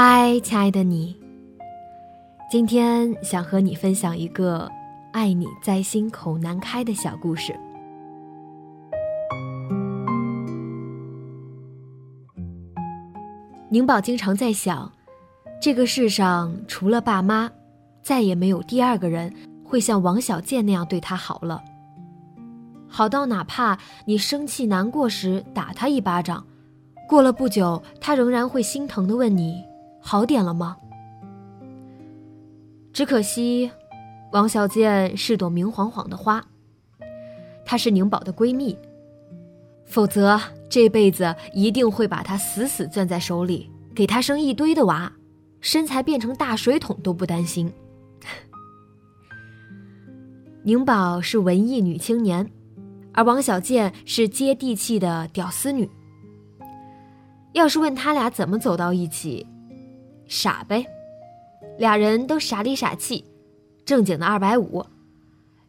嗨，亲爱的你，今天想和你分享一个爱你在心口难开的小故事。宁宝经常在想，这个世上除了爸妈，再也没有第二个人会像王小贱那样对他好了。好到哪怕你生气难过时打他一巴掌，过了不久，他仍然会心疼的问你。好点了吗？只可惜，王小贱是朵明晃晃的花。她是宁宝的闺蜜，否则这辈子一定会把她死死攥在手里，给她生一堆的娃，身材变成大水桶都不担心。宁宝是文艺女青年，而王小贱是接地气的屌丝女。要是问他俩怎么走到一起？傻呗，俩人都傻里傻气，正经的二百五。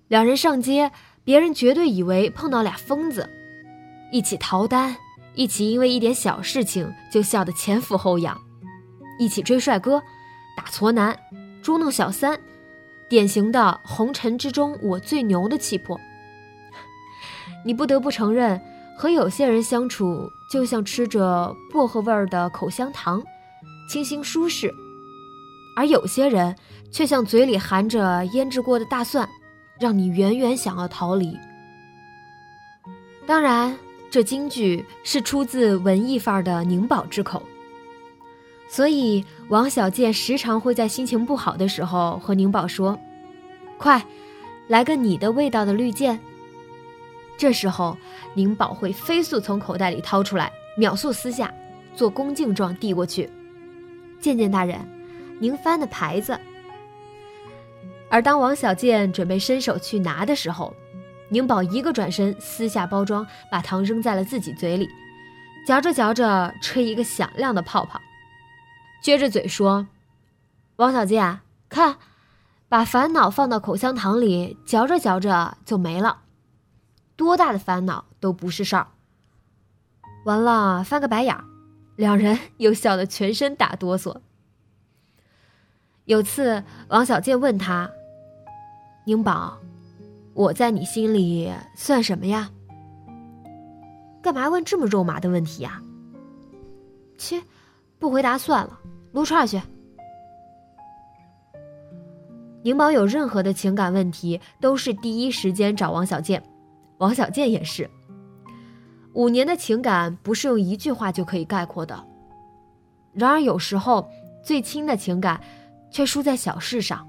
两人上街，别人绝对以为碰到俩疯子，一起逃单，一起因为一点小事情就笑得前俯后仰，一起追帅哥，打矬男，捉弄小三，典型的红尘之中我最牛的气魄。你不得不承认，和有些人相处就像吃着薄荷味儿的口香糖。清新舒适，而有些人却像嘴里含着腌制过的大蒜，让你远远想要逃离。当然，这京剧是出自文艺范儿的宁宝之口，所以王小贱时常会在心情不好的时候和宁宝说：“快，来个你的味道的绿箭。”这时候，宁宝会飞速从口袋里掏出来，秒速撕下，做恭敬状递过去。见见大人，您翻的牌子。而当王小贱准备伸手去拿的时候，宁宝一个转身撕下包装，把糖扔在了自己嘴里，嚼着嚼着吹一个响亮的泡泡，撅着嘴说：“王小贱，看，把烦恼放到口香糖里，嚼着嚼着就没了，多大的烦恼都不是事儿。”完了，翻个白眼儿。两人又笑得全身打哆嗦。有次，王小贱问他：“宁宝，我在你心里算什么呀？干嘛问这么肉麻的问题呀？”切，不回答算了，撸串去。宁宝有任何的情感问题，都是第一时间找王小贱，王小贱也是。五年的情感不是用一句话就可以概括的。然而有时候，最亲的情感，却输在小事上。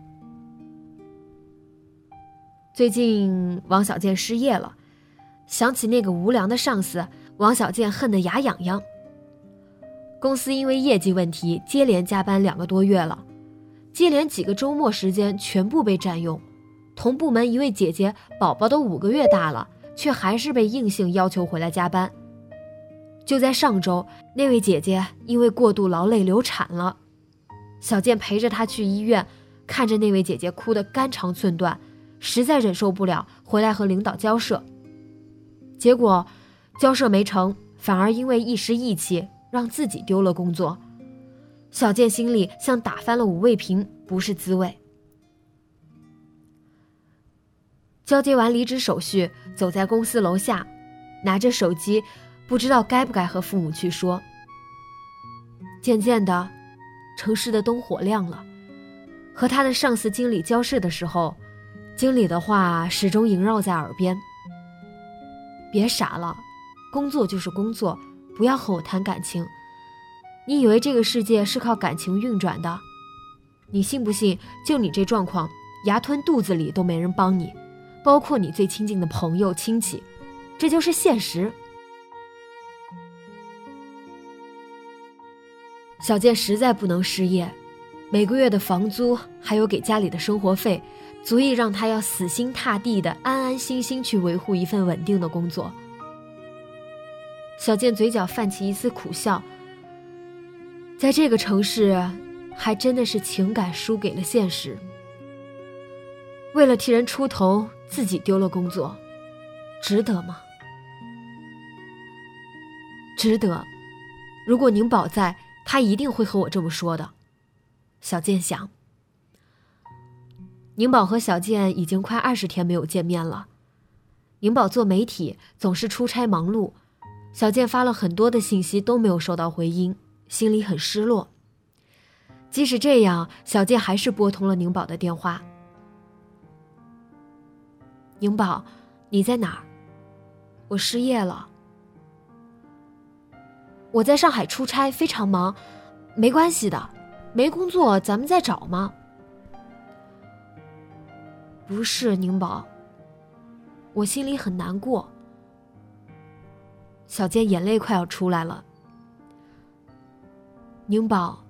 最近王小贱失业了，想起那个无良的上司，王小贱恨得牙痒痒。公司因为业绩问题，接连加班两个多月了，接连几个周末时间全部被占用。同部门一位姐姐，宝宝都五个月大了。却还是被硬性要求回来加班。就在上周，那位姐姐因为过度劳累流产了，小健陪着她去医院，看着那位姐姐哭得肝肠寸断，实在忍受不了，回来和领导交涉。结果，交涉没成，反而因为一时义气，让自己丢了工作。小健心里像打翻了五味瓶，不是滋味。交接完离职手续，走在公司楼下，拿着手机，不知道该不该和父母去说。渐渐的，城市的灯火亮了，和他的上司经理交涉的时候，经理的话始终萦绕在耳边：“别傻了，工作就是工作，不要和我谈感情。你以为这个世界是靠感情运转的？你信不信？就你这状况，牙吞肚子里都没人帮你。”包括你最亲近的朋友、亲戚，这就是现实。小健实在不能失业，每个月的房租还有给家里的生活费，足以让他要死心塌地的、安安心心去维护一份稳定的工作。小健嘴角泛起一丝苦笑，在这个城市，还真的是情感输给了现实。为了替人出头，自己丢了工作，值得吗？值得。如果宁宝在，他一定会和我这么说的。小健想。宁宝和小健已经快二十天没有见面了。宁宝做媒体总是出差忙碌，小健发了很多的信息都没有收到回音，心里很失落。即使这样，小健还是拨通了宁宝的电话。宁宝，你在哪儿？我失业了。我在上海出差，非常忙，没关系的，没工作咱们再找嘛。不是宁宝，我心里很难过。小健眼泪快要出来了。宁宝，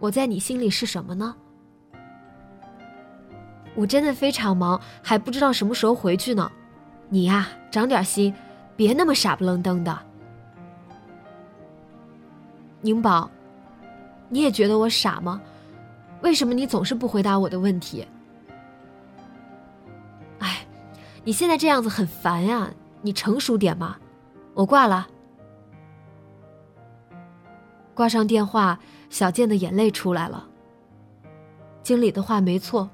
我在你心里是什么呢？我真的非常忙，还不知道什么时候回去呢。你呀，长点心，别那么傻不愣登的。宁宝，你也觉得我傻吗？为什么你总是不回答我的问题？哎，你现在这样子很烦呀，你成熟点嘛。我挂了。挂上电话，小健的眼泪出来了。经理的话没错，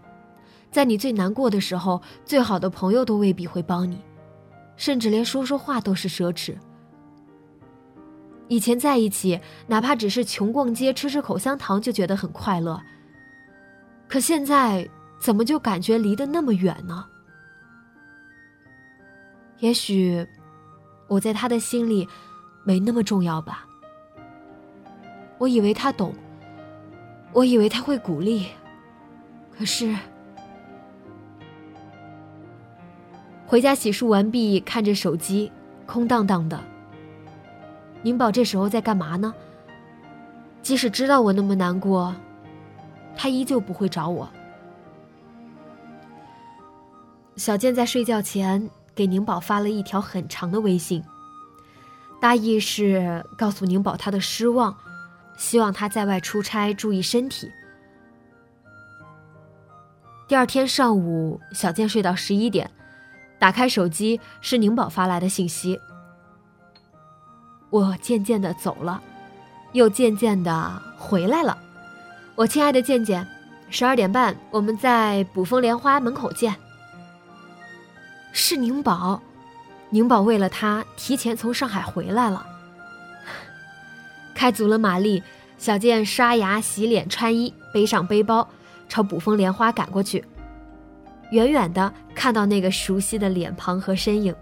在你最难过的时候，最好的朋友都未必会帮你，甚至连说说话都是奢侈。以前在一起，哪怕只是穷逛街、吃吃口香糖，就觉得很快乐。可现在，怎么就感觉离得那么远呢？也许，我在他的心里，没那么重要吧。我以为他懂，我以为他会鼓励，可是，回家洗漱完毕，看着手机，空荡荡的。宁宝这时候在干嘛呢？即使知道我那么难过，他依旧不会找我。小健在睡觉前给宁宝发了一条很长的微信，大意是告诉宁宝他的失望，希望他在外出差注意身体。第二天上午，小健睡到十一点，打开手机是宁宝发来的信息。我渐渐的走了，又渐渐的回来了。我亲爱的健健，十二点半我们在卜风莲花门口见。是宁宝，宁宝为了他提前从上海回来了。开足了马力，小健刷牙、洗脸、穿衣，背上背包，朝卜风莲花赶过去。远远的看到那个熟悉的脸庞和身影。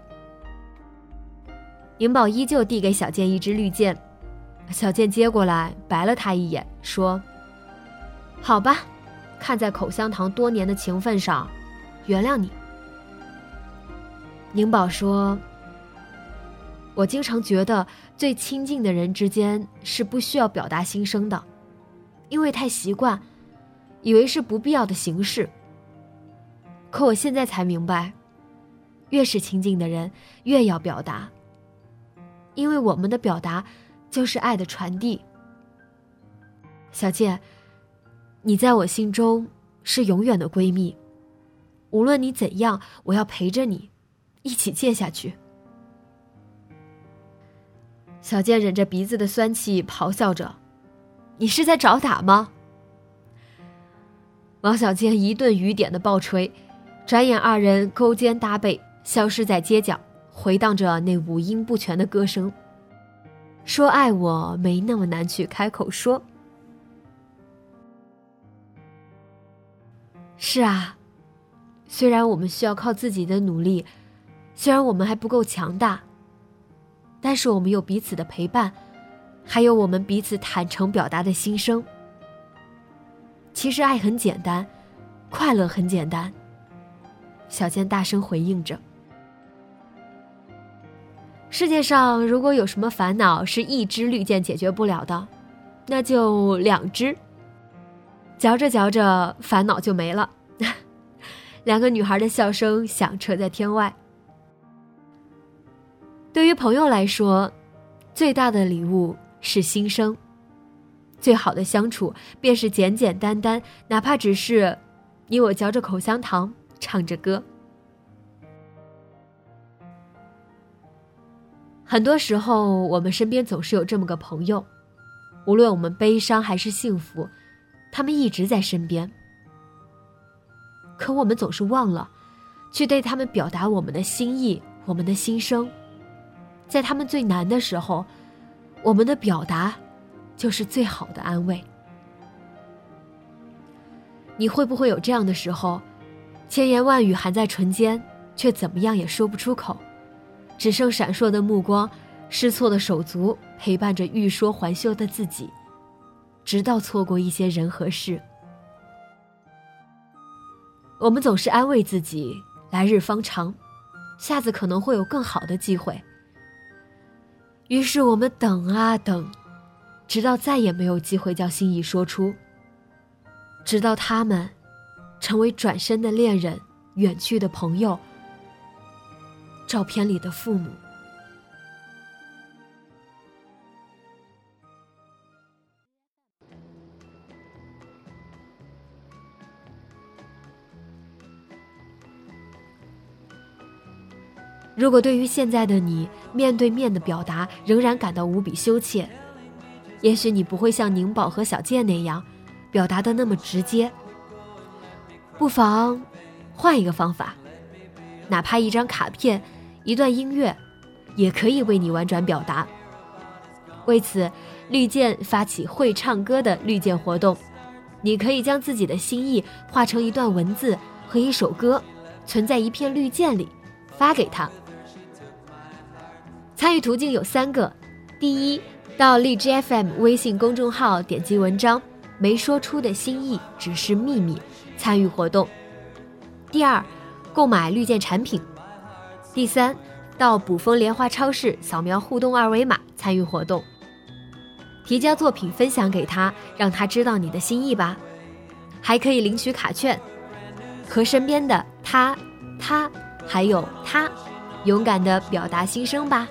宁宝依旧递给小健一支绿箭，小健接过来，白了他一眼，说：“好吧，看在口香糖多年的情分上，原谅你。”宁宝说：“我经常觉得最亲近的人之间是不需要表达心声的，因为太习惯，以为是不必要的形式。可我现在才明白，越是亲近的人，越要表达。”因为我们的表达，就是爱的传递。小健，你在我心中是永远的闺蜜，无论你怎样，我要陪着你，一起借下去。小健忍着鼻子的酸气，咆哮着：“你是在找打吗？”王小贱一顿雨点的暴锤，转眼二人勾肩搭背，消失在街角。回荡着那五音不全的歌声。说爱我没那么难去开口说。是啊，虽然我们需要靠自己的努力，虽然我们还不够强大，但是我们有彼此的陪伴，还有我们彼此坦诚表达的心声。其实爱很简单，快乐很简单。小健大声回应着。世界上如果有什么烦恼是一支绿箭解决不了的，那就两支。嚼着嚼着，烦恼就没了。两个女孩的笑声响彻在天外。对于朋友来说，最大的礼物是心声。最好的相处便是简简单单，哪怕只是你我嚼着口香糖，唱着歌。很多时候，我们身边总是有这么个朋友，无论我们悲伤还是幸福，他们一直在身边。可我们总是忘了，去对他们表达我们的心意，我们的心声。在他们最难的时候，我们的表达，就是最好的安慰。你会不会有这样的时候，千言万语含在唇间，却怎么样也说不出口，只剩闪烁的目光、失措的手足陪伴着欲说还休的自己，直到错过一些人和事。我们总是安慰自己，来日方长，下次可能会有更好的机会。于是我们等啊等，直到再也没有机会将心意说出，直到他们成为转身的恋人、远去的朋友、照片里的父母。如果对于现在的你，面对面的表达仍然感到无比羞怯，也许你不会像宁宝和小健那样，表达的那么直接。不妨换一个方法，哪怕一张卡片、一段音乐，也可以为你婉转表达。为此，绿箭发起会唱歌的绿箭活动，你可以将自己的心意化成一段文字和一首歌，存在一片绿箭里，发给他。参与途径有三个：第一，到荔枝 FM 微信公众号点击文章“没说出的心意只是秘密”，参与活动；第二，购买绿箭产品；第三，到卜蜂莲花超市扫描互动二维码参与活动，提交作品分享给他，让他知道你的心意吧。还可以领取卡券，和身边的他、他还有他，勇敢的表达心声吧。